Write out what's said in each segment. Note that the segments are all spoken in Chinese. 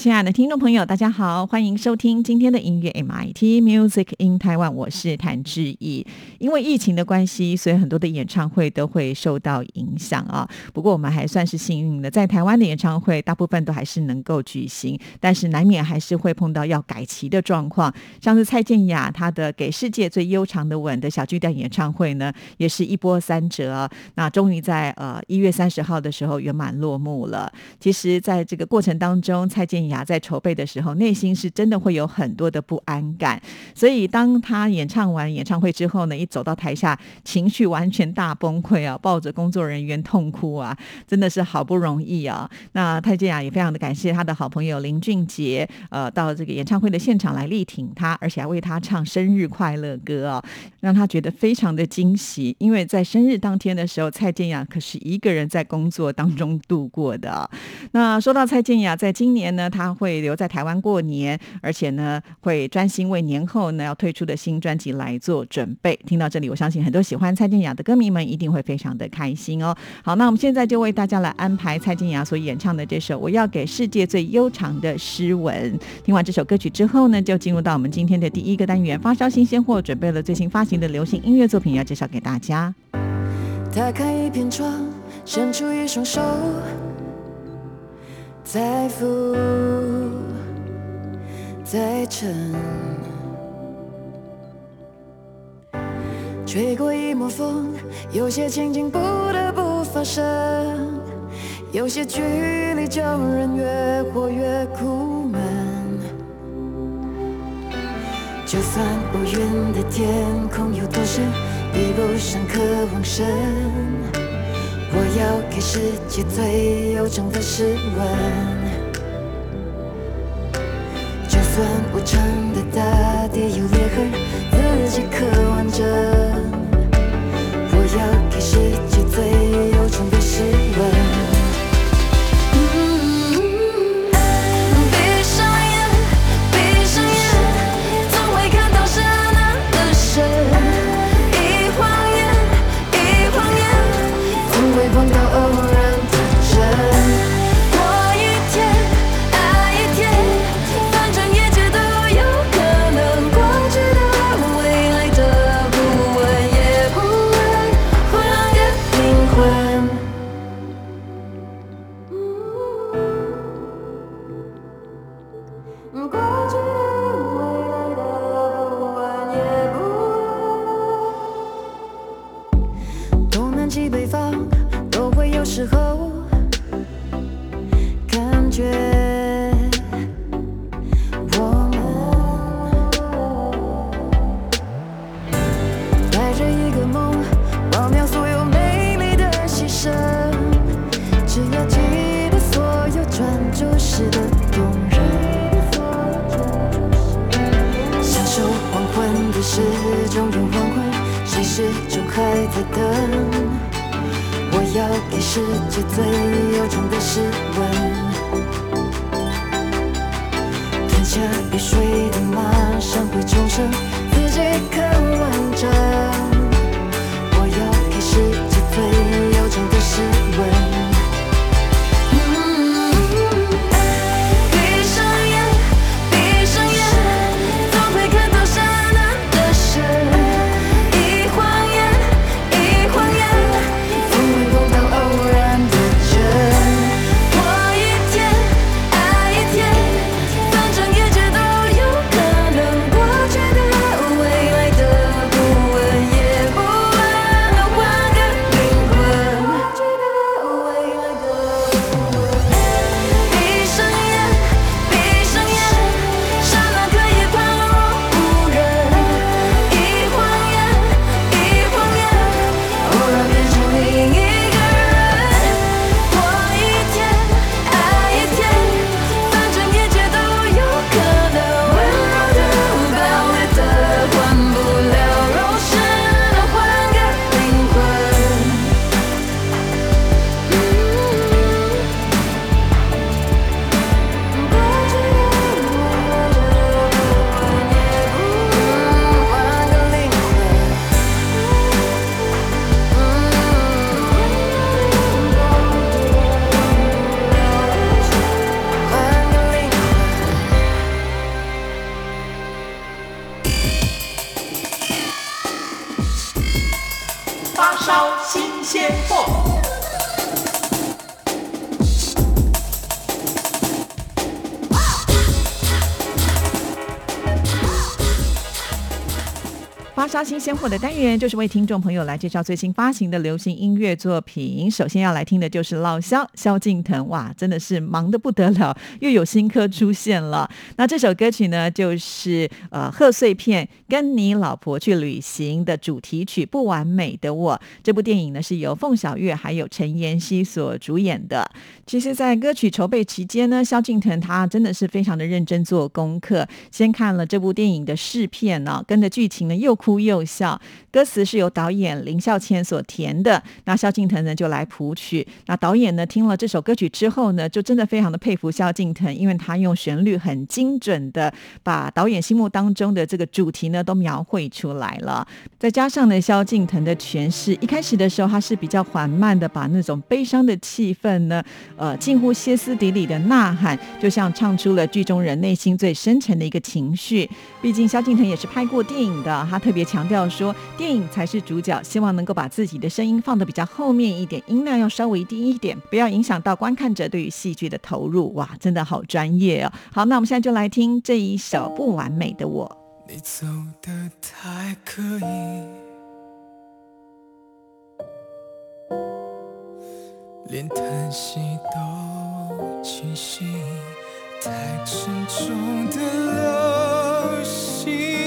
亲爱的听众朋友，大家好，欢迎收听今天的音乐 MIT Music in Taiwan，我是谭志毅。因为疫情的关系，所以很多的演唱会都会受到影响啊。不过我们还算是幸运的，在台湾的演唱会大部分都还是能够举行，但是难免还是会碰到要改期的状况。像是蔡健雅她的《给世界最悠长的吻》的小巨蛋演唱会呢，也是一波三折。那终于在呃一月三十号的时候圆满落幕了。其实，在这个过程当中，蔡健雅在筹备的时候，内心是真的会有很多的不安感。所以，当他演唱完演唱会之后呢，一走到台下，情绪完全大崩溃啊，抱着工作人员痛哭啊，真的是好不容易啊。那蔡健雅也非常的感谢他的好朋友林俊杰，呃，到这个演唱会的现场来力挺他，而且还为他唱生日快乐歌啊，让他觉得非常的惊喜。因为在生日当天的时候，蔡健雅可是一个人在工作当中度过的。那说到蔡健雅，在今年呢，他他会留在台湾过年，而且呢，会专心为年后呢要推出的新专辑来做准备。听到这里，我相信很多喜欢蔡健雅的歌迷们一定会非常的开心哦。好，那我们现在就为大家来安排蔡健雅所演唱的这首《我要给世界最悠长的诗文》。听完这首歌曲之后呢，就进入到我们今天的第一个单元——发烧新鲜货，准备了最新发行的流行音乐作品要介绍给大家。打开一片窗，伸出一双手。再浮，再沉，吹过一抹风，有些情景不得不发生，有些距离叫人越活越苦闷。就算乌云的天空有多深，比不上渴望深。我要给世界最悠长的诗文，就算无常的大地有裂痕，自己渴望着。着雨水的马上会重生。发烧新鲜货的单元，就是为听众朋友来介绍最新发行的流行音乐作品。首先要来听的就是老萧萧敬腾，哇，真的是忙得不得了，又有新歌出现了。那这首歌曲呢，就是呃贺岁片《跟你老婆去旅行》的主题曲《不完美的我》。这部电影呢，是由凤小岳还有陈妍希所主演的。其实，在歌曲筹备期间呢，萧敬腾他真的是非常的认真做功课，先看了这部电影的试片呢，跟着剧情呢又哭。哭又笑，歌词是由导演林孝谦所填的，那萧敬腾呢就来谱曲。那导演呢听了这首歌曲之后呢，就真的非常的佩服萧敬腾，因为他用旋律很精准的把导演心目当中的这个主题呢都描绘出来了。再加上呢萧敬腾的诠释，一开始的时候他是比较缓慢的，把那种悲伤的气氛呢，呃近乎歇斯底里的呐喊，就像唱出了剧中人内心最深沉的一个情绪。毕竟萧敬腾也是拍过电影的，他特别。强调说，电影才是主角，希望能够把自己的声音放得比较后面一点，音量要稍微低一点，不要影响到观看者对于戏剧的投入。哇，真的好专业哦！好，那我们现在就来听这一首《不完美的我》。你走的太刻意，连叹息都清晰，太沉重的流星。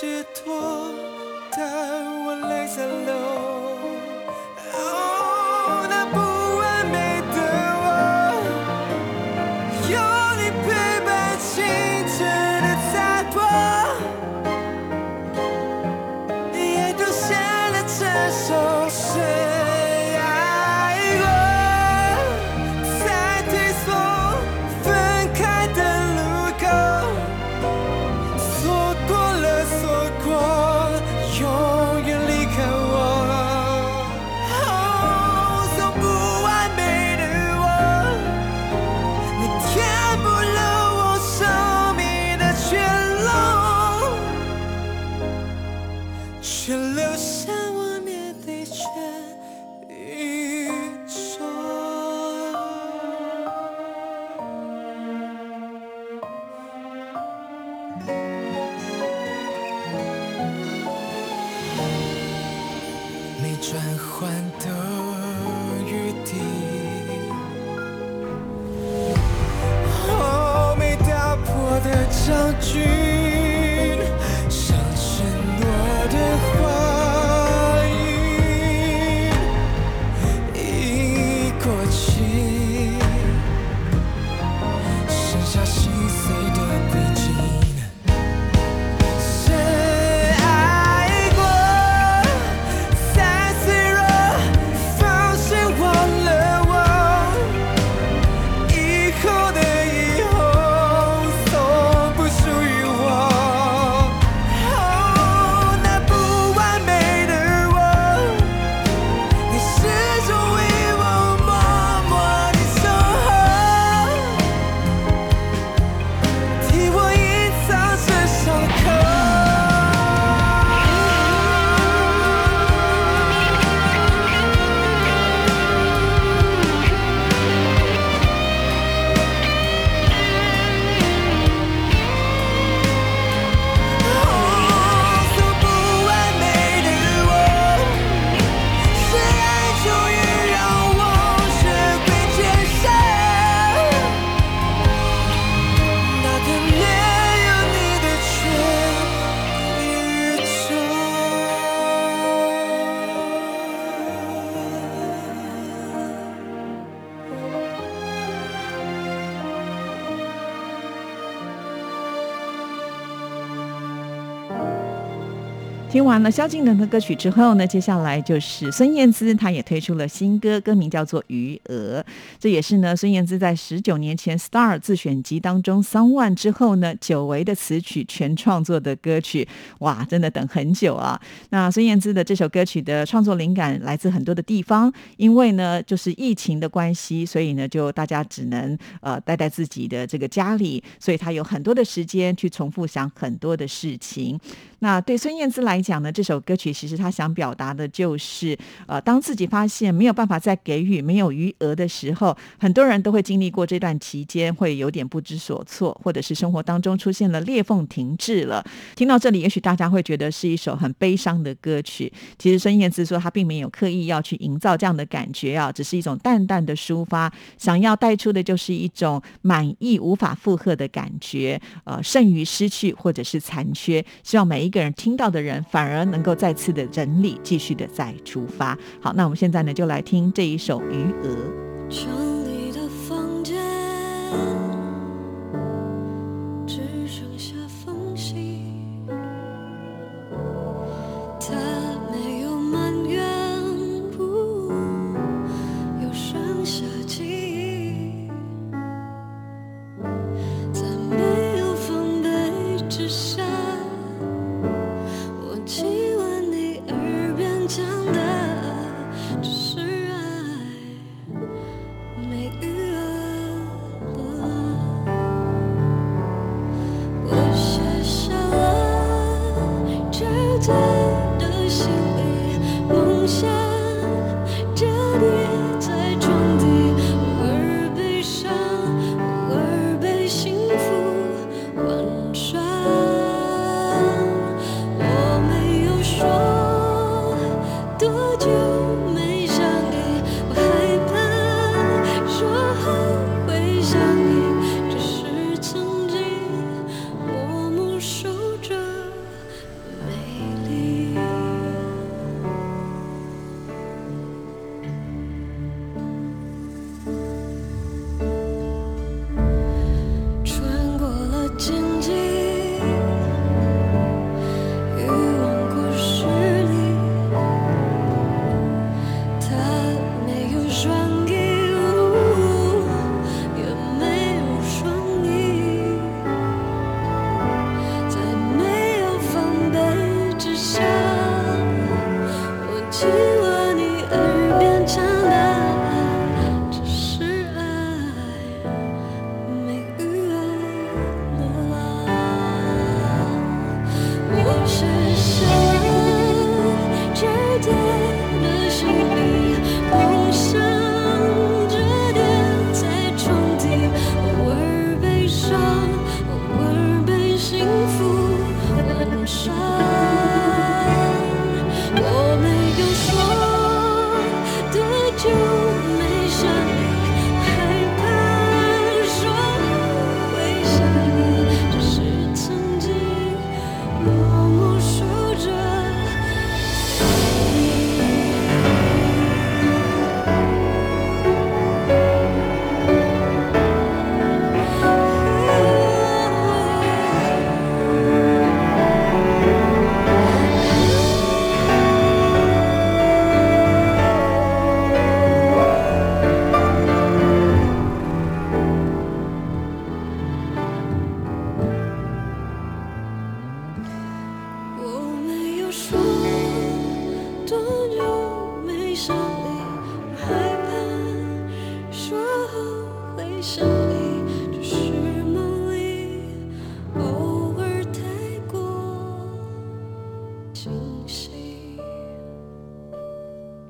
解脱但我泪在流。写真了萧敬腾的歌曲之后呢，接下来就是孙燕姿，她也推出了新歌，歌名叫做《余额》。这也是呢，孙燕姿在十九年前《Star》自选集当中《Song One》之后呢，久违的词曲全创作的歌曲。哇，真的等很久啊！那孙燕姿的这首歌曲的创作灵感来自很多的地方，因为呢，就是疫情的关系，所以呢，就大家只能呃待在自己的这个家里，所以她有很多的时间去重复想很多的事情。那对孙燕姿来讲呢，这首歌曲其实她想表达的就是，呃，当自己发现没有办法再给予、没有余额的时候，很多人都会经历过这段期间，会有点不知所措，或者是生活当中出现了裂缝停滞了。听到这里，也许大家会觉得是一首很悲伤的歌曲。其实孙燕姿说，她并没有刻意要去营造这样的感觉啊，只是一种淡淡的抒发，想要带出的就是一种满意无法负荷的感觉，呃，剩余失去或者是残缺，希望每一。一个人听到的人，反而能够再次的整理，继续的再出发。好，那我们现在呢，就来听这一首《余额》。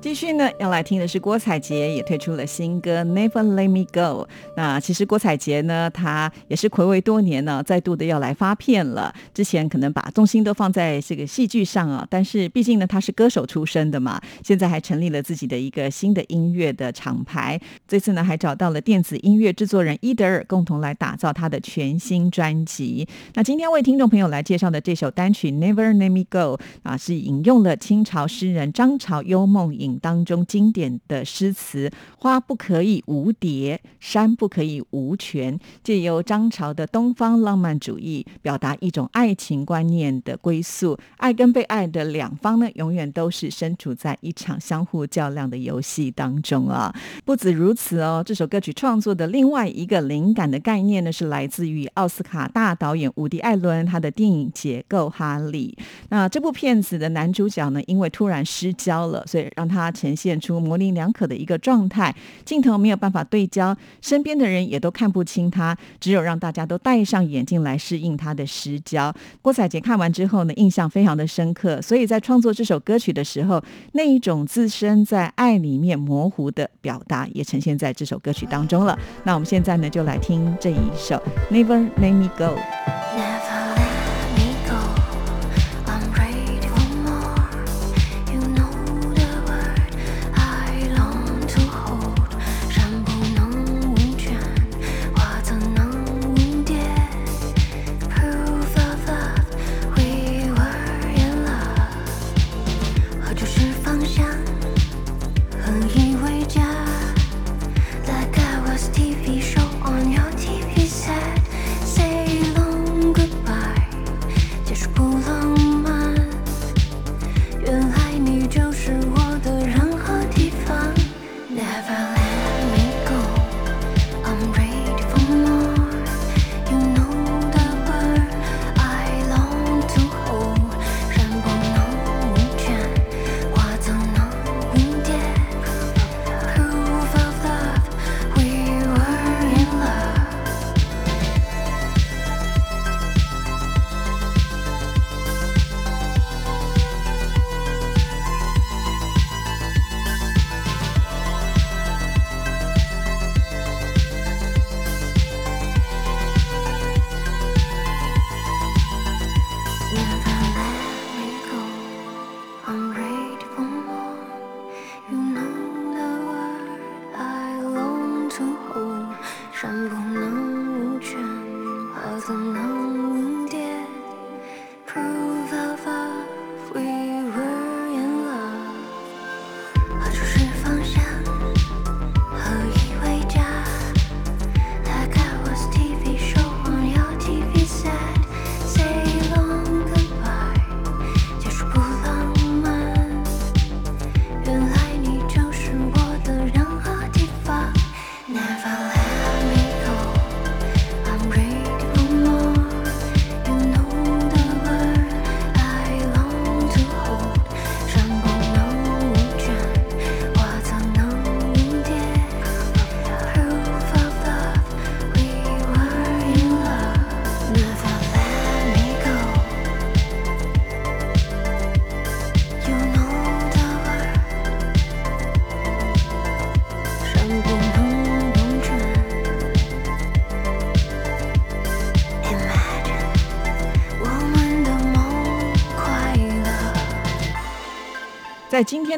继续呢要来听的是郭采洁也推出了新歌《Never Let Me Go》。那其实郭采洁呢，她也是暌违多年呢，再度的要来发片了。之前可能把重心都放在这个戏剧上啊，但是毕竟呢，她是歌手出身的嘛，现在还成立了自己的一个新的音乐的厂牌。这次呢，还找到了电子音乐制作人伊德尔，共同来打造他的全新专辑。那今天为听众朋友来介绍的这首单曲《Never Let Me Go》啊，是引用了清朝诗人张潮幽梦影当中经典的诗词：“花不可以无蝶，山不可以无泉。”借由张潮的东方浪漫主义，表达一种爱情观念的归宿。爱跟被爱的两方呢，永远都是身处在一场相互较量的游戏当中啊！不止如此哦，这首歌曲创作的另外一个灵感的概念呢，是来自于奥斯卡大导演伍迪·艾伦他的电影《解构哈利》。那这部片子的男主角呢，因为突然失焦了，所以让他他呈现出模棱两可的一个状态，镜头没有办法对焦，身边的人也都看不清他，只有让大家都戴上眼镜来适应他的失焦。郭采洁看完之后呢，印象非常的深刻，所以在创作这首歌曲的时候，那一种自身在爱里面模糊的表达，也呈现在这首歌曲当中了。那我们现在呢，就来听这一首《Never Let Me Go》。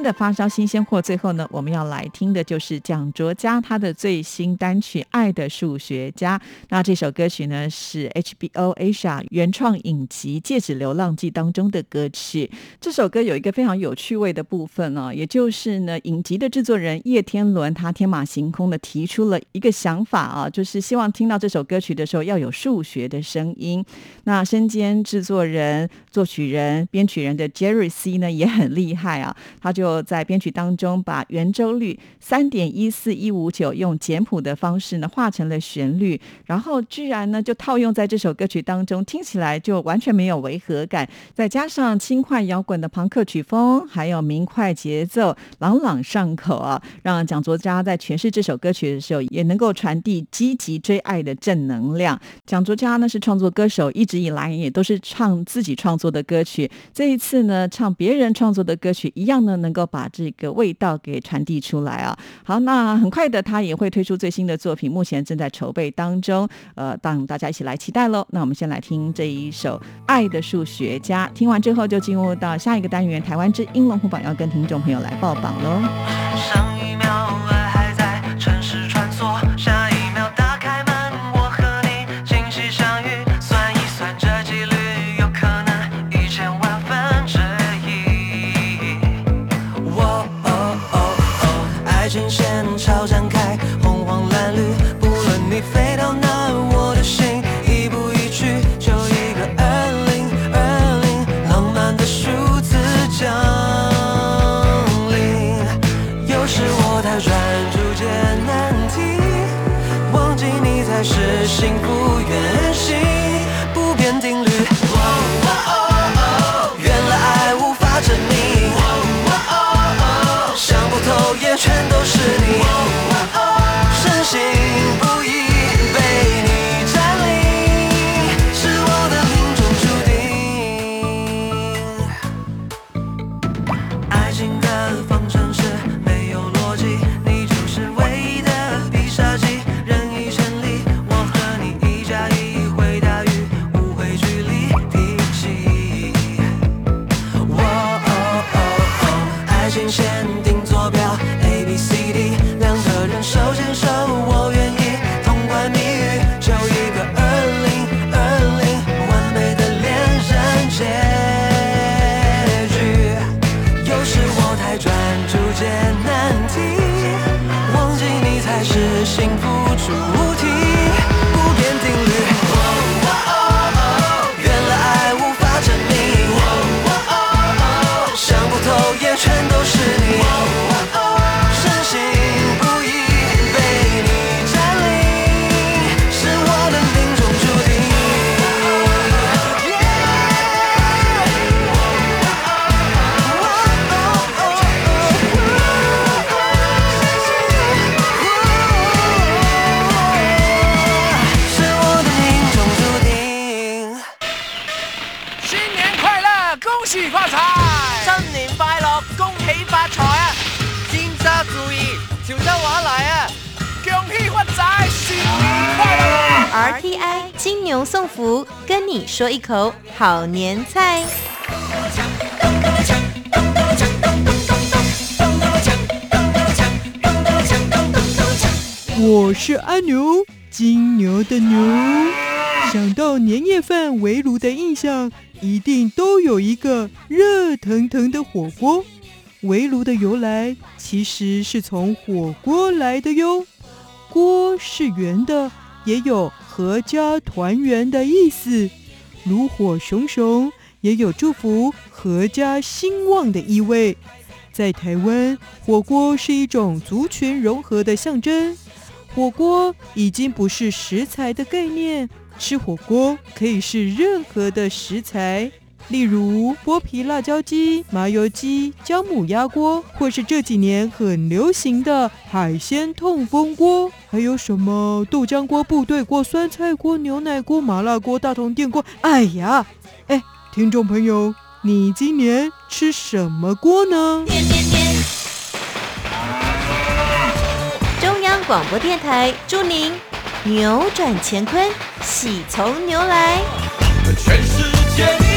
天的发烧新鲜货，最后呢，我们要来听的就是蒋卓佳他的最新单曲《爱的数学家》。那这首歌曲呢是 HBO Asia 原创影集《戒指流浪记》当中的歌曲。这首歌有一个非常有趣味的部分啊，也就是呢，影集的制作人叶天伦他天马行空的提出了一个想法啊，就是希望听到这首歌曲的时候要有数学的声音。那身兼制作人、作曲人、编曲人的 Jerry C 呢也很厉害啊，他就在编曲当中把圆周率三点一四一五九用简谱的方式呢化成了旋律，然后居然呢就套用在这首歌曲当中，听起来就完全没有违和感。再加上轻快摇滚的朋克曲风，还有明快节奏，朗朗上口啊，让蒋卓佳在诠释这首歌曲的时候，也能够传递积极追爱的正能量。蒋卓佳呢是创作歌手，一直以来也都是唱自己创作的歌曲。这一次呢，唱别人创作的歌曲，一样呢能够把这个味道给传递出来啊。好，那很快的他也会推出最新的作品，目前正在筹备当中，呃，让大家一起来期待喽。那我们先来听这一首《爱的数学家》，听完之后就进入到下一个单元——台湾之音龙虎榜，要跟听众朋友来报榜喽。就是你，RTI 金牛送福，跟你说一口好年菜。我是阿牛，金牛的牛。想到年夜饭围炉的印象，一定都有一个热腾腾的火锅。围炉的由来其实是从火锅来的哟。锅是圆的，也有阖家团圆的意思。炉火熊熊，也有祝福阖家兴旺的意味。在台湾，火锅是一种族群融合的象征。火锅已经不是食材的概念，吃火锅可以是任何的食材，例如剥皮辣椒鸡、麻油鸡、姜母鸭锅，或是这几年很流行的海鲜痛风锅，还有什么豆浆锅、部队锅、酸菜锅、牛奶锅、麻辣锅、大同电锅。哎呀，哎，听众朋友，你今年吃什么锅呢？中央广播电台祝您扭转乾坤，喜从牛来。全世界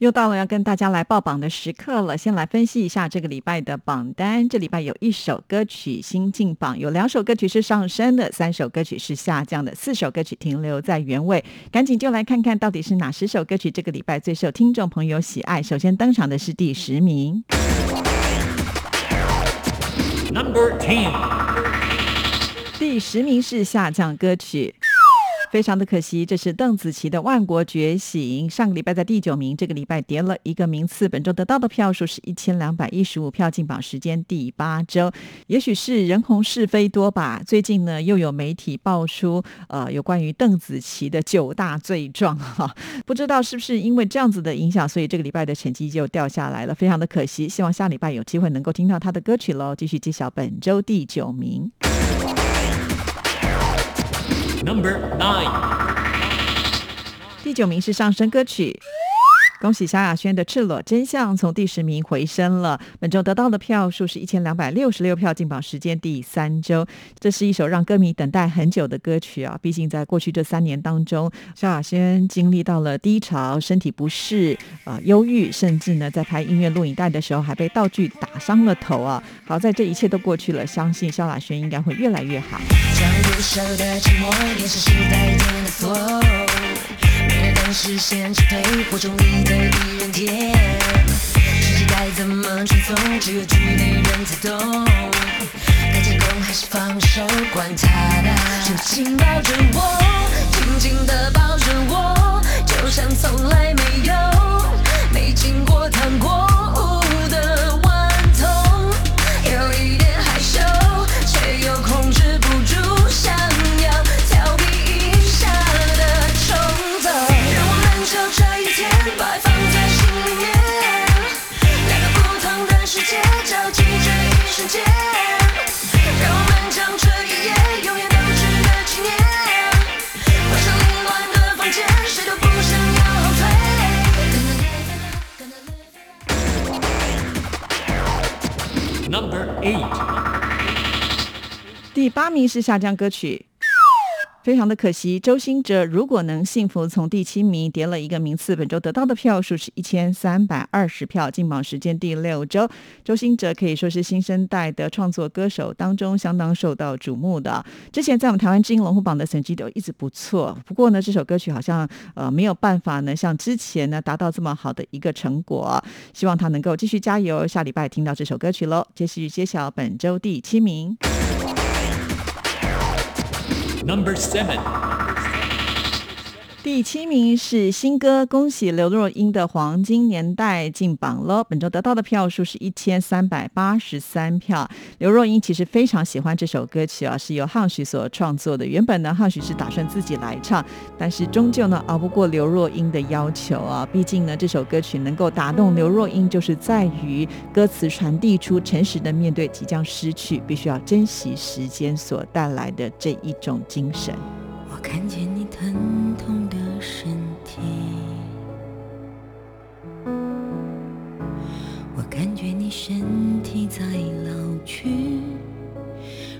又到了要跟大家来报榜的时刻了。先来分析一下这个礼拜的榜单。这礼拜有一首歌曲新进榜，有两首歌曲是上升的，三首歌曲是下降的，四首歌曲停留在原位。赶紧就来看看到底是哪十首歌曲这个礼拜最受听众朋友喜爱。首先登场的是第十名，Number Ten，第十名是下降歌曲。非常的可惜，这是邓紫棋的《万国觉醒》，上个礼拜在第九名，这个礼拜跌了一个名次，本周得到的票数是一千两百一十五票，进榜时间第八周。也许是人红是非多吧，最近呢又有媒体爆出呃有关于邓紫棋的九大罪状哈，不知道是不是因为这样子的影响，所以这个礼拜的成绩就掉下来了，非常的可惜。希望下礼拜有机会能够听到她的歌曲喽。继续揭晓本周第九名。Number nine，第九名是上升歌曲。恭喜萧亚轩的《赤裸真相》从第十名回升了，本周得到的票数是一千两百六十六票，进榜时间第三周。这是一首让歌迷等待很久的歌曲啊！毕竟在过去这三年当中，萧亚轩经历到了低潮、身体不适、啊、忧郁，甚至呢在拍音乐录影带的时候还被道具打伤了头啊！好在这一切都过去了，相信萧亚轩应该会越来越好。将不朽的沉默也是时代间的 flow，没人能实现支配火中你的一人天。世界该怎么传送，只有局内人才懂。该进攻还是防守，管他的，就紧抱着我，紧紧的抱着我，就像从来没有没经过谈过 eight，第八名是下降歌曲。非常的可惜，周兴哲如果能幸福，从第七名跌了一个名次，本周得到的票数是一千三百二十票，进榜时间第六周。周兴哲可以说是新生代的创作歌手当中相当受到瞩目的。之前在我们台湾知音龙虎榜的成绩都一直不错，不过呢，这首歌曲好像呃没有办法呢像之前呢达到这么好的一个成果。希望他能够继续加油，下礼拜听到这首歌曲喽。继续揭晓本周第七名。Number 7第七名是新歌，恭喜刘若英的《黄金年代》进榜了。本周得到的票数是一千三百八十三票。刘若英其实非常喜欢这首歌曲啊，是由汉许所创作的。原本呢，汉许是打算自己来唱，但是终究呢，熬不过刘若英的要求啊。毕竟呢，这首歌曲能够打动刘若英，就是在于歌词传递出诚实的面对即将失去，必须要珍惜时间所带来的这一种精神。我看见你疼痛身体，我感觉你身体在老去，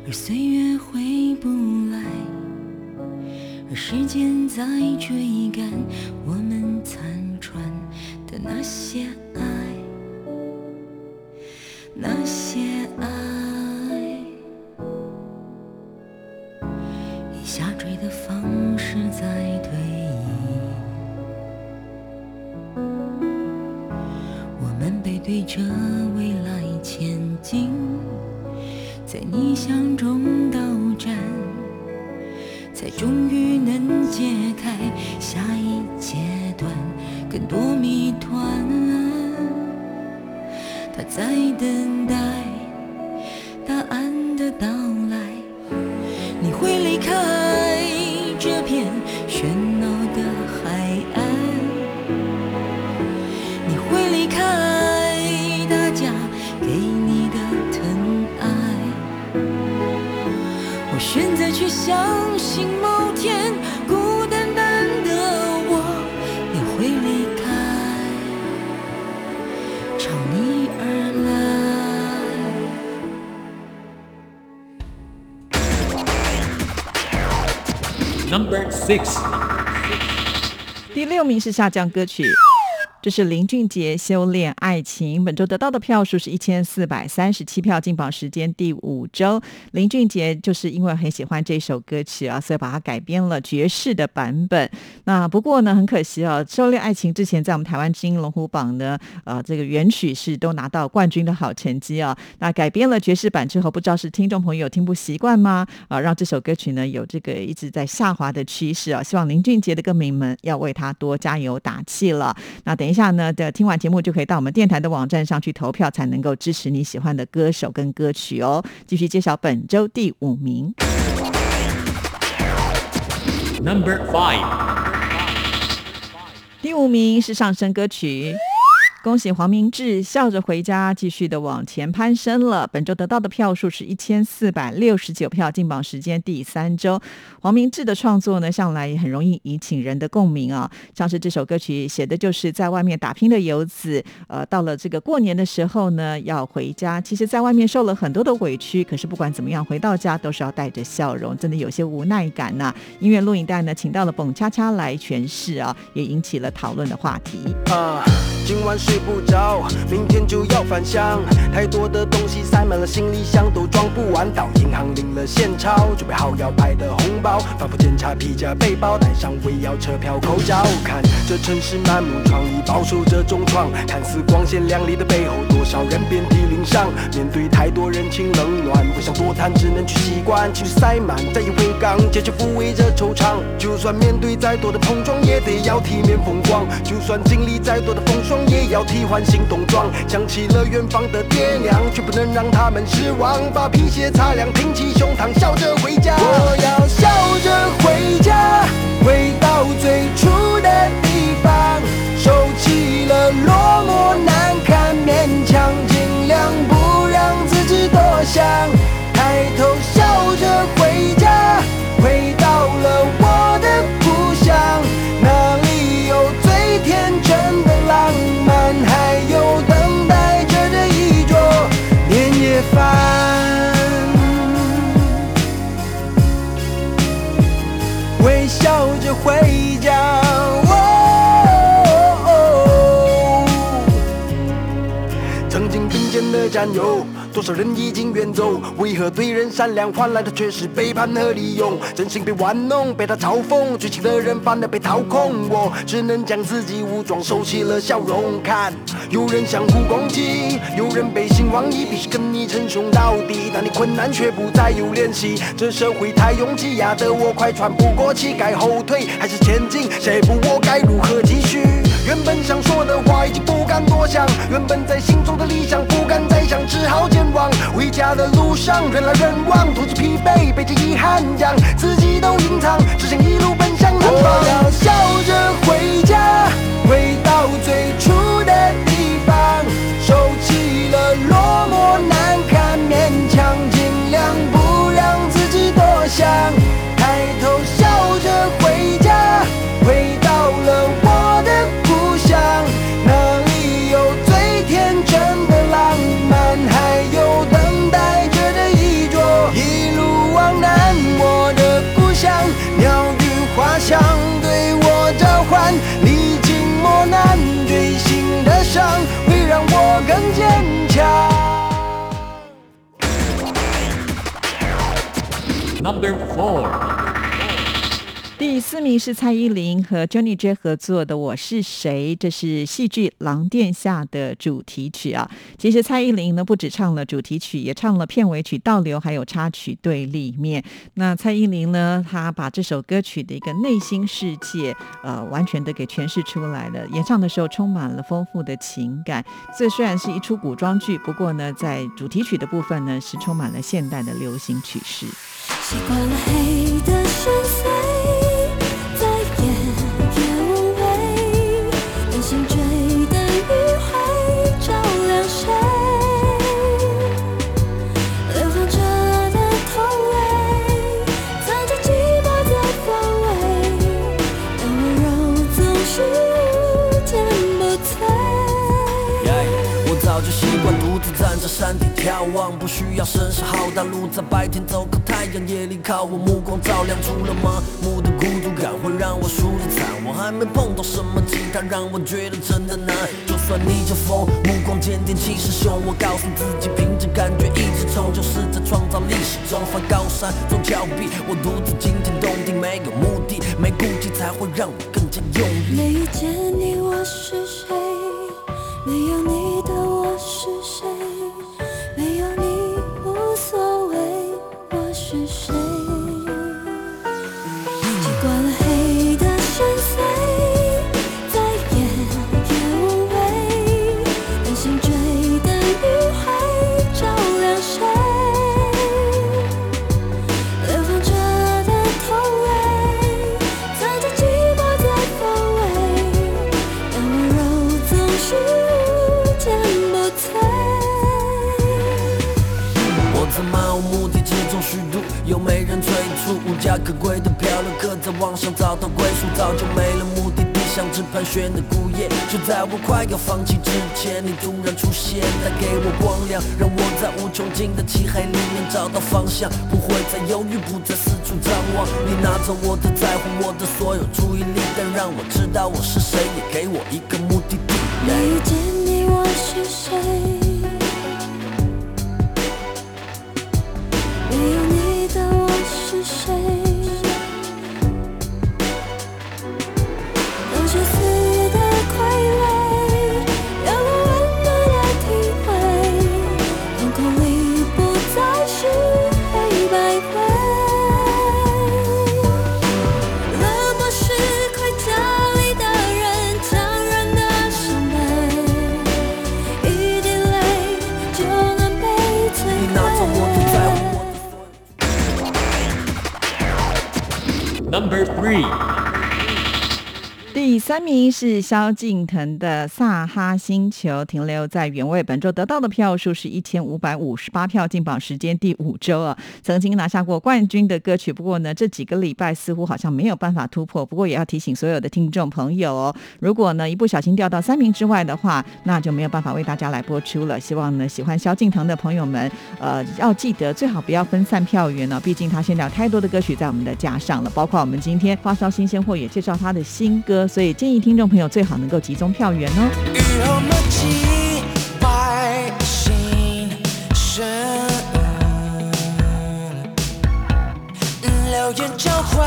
而岁月回不来，而时间在追赶我们残喘的那些爱，那些爱。以下坠的方式在对着未来第六名是下降歌曲。这是林俊杰《修炼爱情》，本周得到的票数是一千四百三十七票，进榜时间第五周。林俊杰就是因为很喜欢这首歌曲啊，所以把它改编了爵士的版本。那不过呢，很可惜啊，《修炼爱情》之前在我们台湾之音龙虎榜呢，呃，这个原曲是都拿到冠军的好成绩啊。那改编了爵士版之后，不知道是听众朋友听不习惯吗？啊，让这首歌曲呢有这个一直在下滑的趋势啊。希望林俊杰的歌迷们要为他多加油打气了。那等一下呢的听完节目就可以到我们电台的网站上去投票，才能够支持你喜欢的歌手跟歌曲哦。继续揭晓本周第五名。Number five，第五名是上升歌曲。恭喜黄明志笑着回家，继续的往前攀升了。本周得到的票数是一千四百六十九票，进榜时间第三周。黄明志的创作呢，向来也很容易引起人的共鸣啊。像是这首歌曲写的就是在外面打拼的游子，呃，到了这个过年的时候呢，要回家。其实，在外面受了很多的委屈，可是不管怎么样，回到家都是要带着笑容，真的有些无奈感呐、音乐录影带呢，请到了蹦恰恰来诠释啊，也引起了讨论的话题。啊，今晚睡不着，明天就要返乡，太多的东西塞满了行李箱，都装不完。到银行领了现钞，准备好要拍的红包，反复检查皮夹、背包，带上胃药、车票、口罩。看这城市满目疮痍，饱受着重创，看似光鲜亮丽的背后，多少人遍体鳞伤。面对太多人情冷暖，不想多谈，只能去习惯。情绪塞满，再也回港，结局抚慰着惆怅。就算面对再多的碰撞，也得要体面风光。就算经历再多的风霜，也要替换新冬装。想起了远方的爹娘，却不能让他们失望。把皮鞋擦亮，挺起胸膛，笑着回家。我要笑着回家，回到最初的地方。收起了落寞难堪，勉强尽量不让自己多想。抬头笑着回家，回回家。哦曾经并肩的战友，多少人已经远走？为何对人善良换来的却是背叛和利用？真心被玩弄，被他嘲讽，绝情的人反而被掏空。我只能将自己武装，收起了笑容。看，有人相互攻击，有人背信忘义，必须跟你称兄道弟。当你困难却不再有联系，这社会太拥挤，压得我快喘不过气。该后退还是前进？下一步我该如何继续？原本想说的话已经不敢多想，原本在心中的理想不敢再想，只好健忘。回家的路上人来人往，独自疲惫，背着遗憾将自己都隐藏，只想一坚强。Number four，第四名是蔡依林和 Johnny J 合作的《我是谁》，这是戏剧《狼殿下》的主题曲啊。其实蔡依林呢，不止唱了主题曲，也唱了片尾曲《倒流》，还有插曲《对立面》。那蔡依林呢，她把这首歌曲的一个内心世界，呃，完全的给诠释出来了。演唱的时候充满了丰富的情感。这虽然是一出古装剧，不过呢，在主题曲的部分呢，是充满了现代的流行曲式。习惯了黑眺望，不需要声势浩大，路在白天走靠太阳，夜里靠我，目光照亮出了麻木的孤独感会让我输得惨。我还没碰到什么其他让我觉得真的难。就算逆着风，目光坚定气势汹，我告诉自己凭着感觉一直冲，就是在创造历史中翻高山走峭壁。我独自惊天动地，没有目的，没顾忌才会让我更加用力。没遇见你，我是谁？没有你无家可归的漂流客在网上找到归宿，早就没了目的地，像只盘旋的孤雁。就在我快要放弃之前，你突然出现，带给我光亮，让我在无穷尽的漆黑里面找到方向，不会再犹豫，不再四处张望。你拿走我的在乎，我的所有注意力，但让我知道我是谁，也给我一个目的地。没遇见你，我是谁？是谁？Three，第三名是萧敬腾的《萨哈星球》，停留在原位。本周得到的票数是一千五百五十八票，进榜时间第五周啊，曾经拿下过冠军的歌曲。不过呢，这几个礼拜似乎好像没有办法突破。不过也要提醒所有的听众朋友哦，如果呢一不小心掉到三名之外的话，那就没有办法为大家来播出了。希望呢喜欢萧敬腾的朋友们，呃，要记得最好不要分散票源哦，毕竟他现在有太多的歌曲在我们的架上了，包括我们今天发烧新鲜货也介绍他的新歌，所以建议听众朋友最好能够集中票源哦。交换，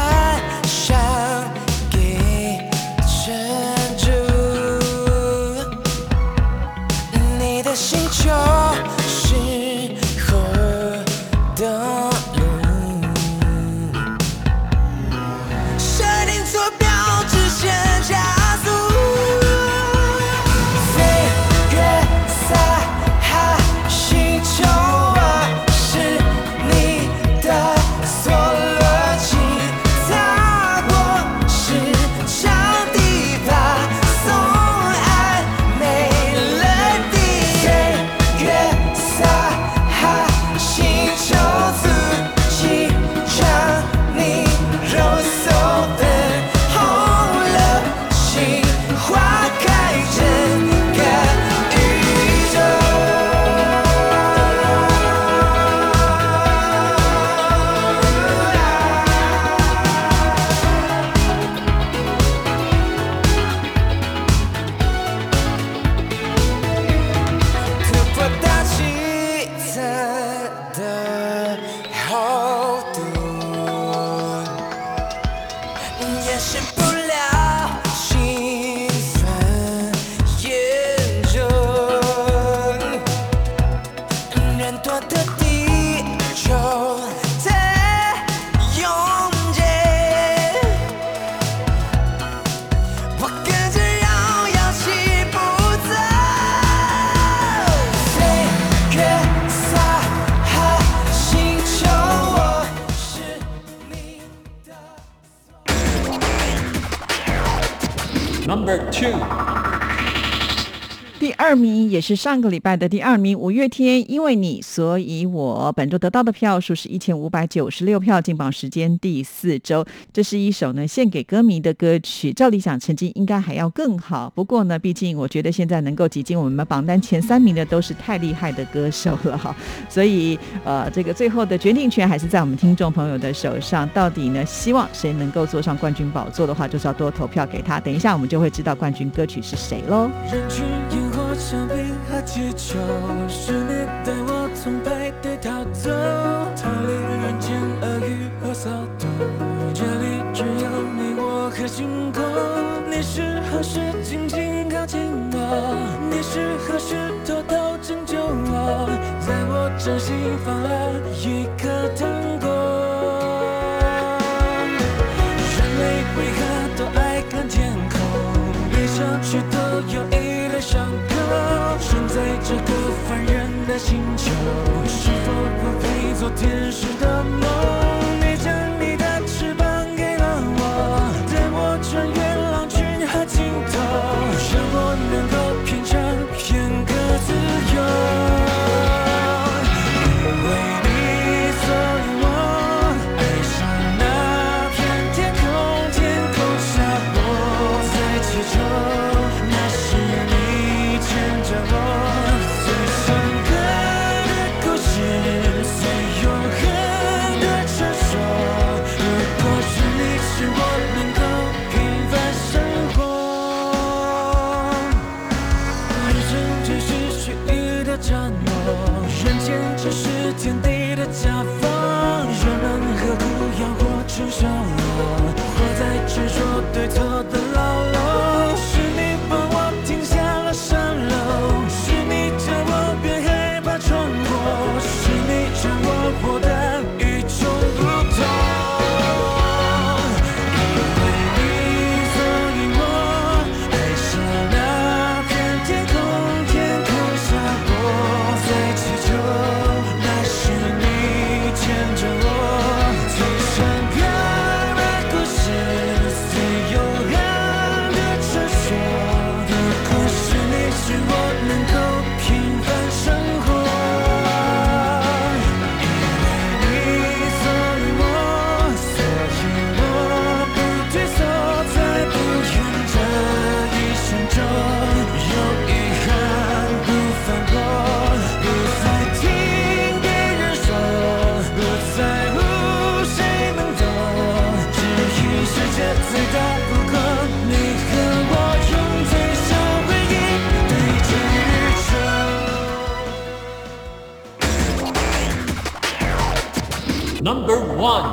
two，第二名也是上个礼拜的第二名，五月天，因为你，所以我本周得到的票数是一千五百九十六票，进榜时间第四周。这是一首呢献给歌迷的歌曲，照理讲成绩应该还要更好，不过呢，毕竟我觉得现在能够挤进我们榜单前三名的都是太厉害的歌手了哈，所以呃，这个最后的决定权还是在我们听众朋友的手上。到底呢，希望谁能够坐上冠军宝座的话，就是要多投票给他。等一下我们就会知道冠军歌曲是谁喽。香槟和气球，是你带我从派对逃走，逃离人间恶语和骚动。这里只有你我和星空。你是何时紧紧靠近我？你是何时偷偷拯救我？在我掌心放了一颗糖果。人类为何都爱看天空？悲伤却都有一。生在这个凡人的星球，是否不配做天使的梦？One。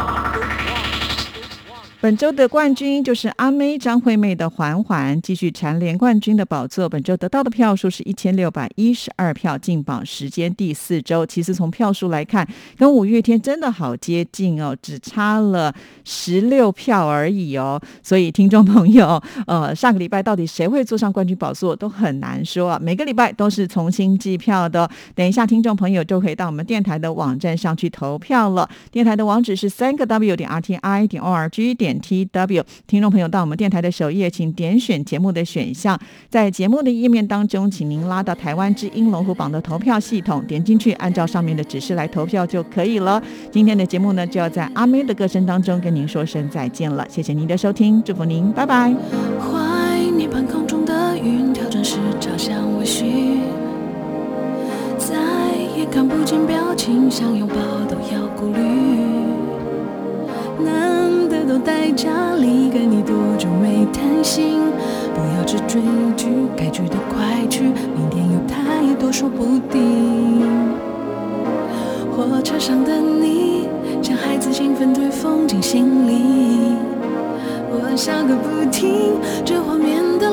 本周的冠军就是阿妹张惠妹的《缓缓》，继续蝉联冠军的宝座。本周得到的票数是一千六百一十二票，进榜时间第四周。其实从票数来看，跟五月天真的好接近哦，只差了十六票而已哦。所以听众朋友，呃，上个礼拜到底谁会坐上冠军宝座都很难说、啊。每个礼拜都是重新计票的、等一下听众朋友就可以到我们电台的网站上去投票了。电台的网址是三个 W 点 R T I 点 O R G 点。T W，听众朋友到我们电台的首页，请点选节目的选项，在节目的页面当中，请您拉到台湾之音龙虎榜的投票系统，点进去，按照上面的指示来投票就可以了。今天的节目呢，就要在阿妹的歌声当中跟您说声再见了，谢谢您的收听，祝福您，拜拜。怀念空中的云，调整时朝向微，再也看不见表情，想拥抱都要顾虑。都在家里，跟你多久没谈心？不要只追剧，该去的快去，明天有太多说不定。火车上的你，像孩子兴奋对风景心里，我笑个不停，这画面的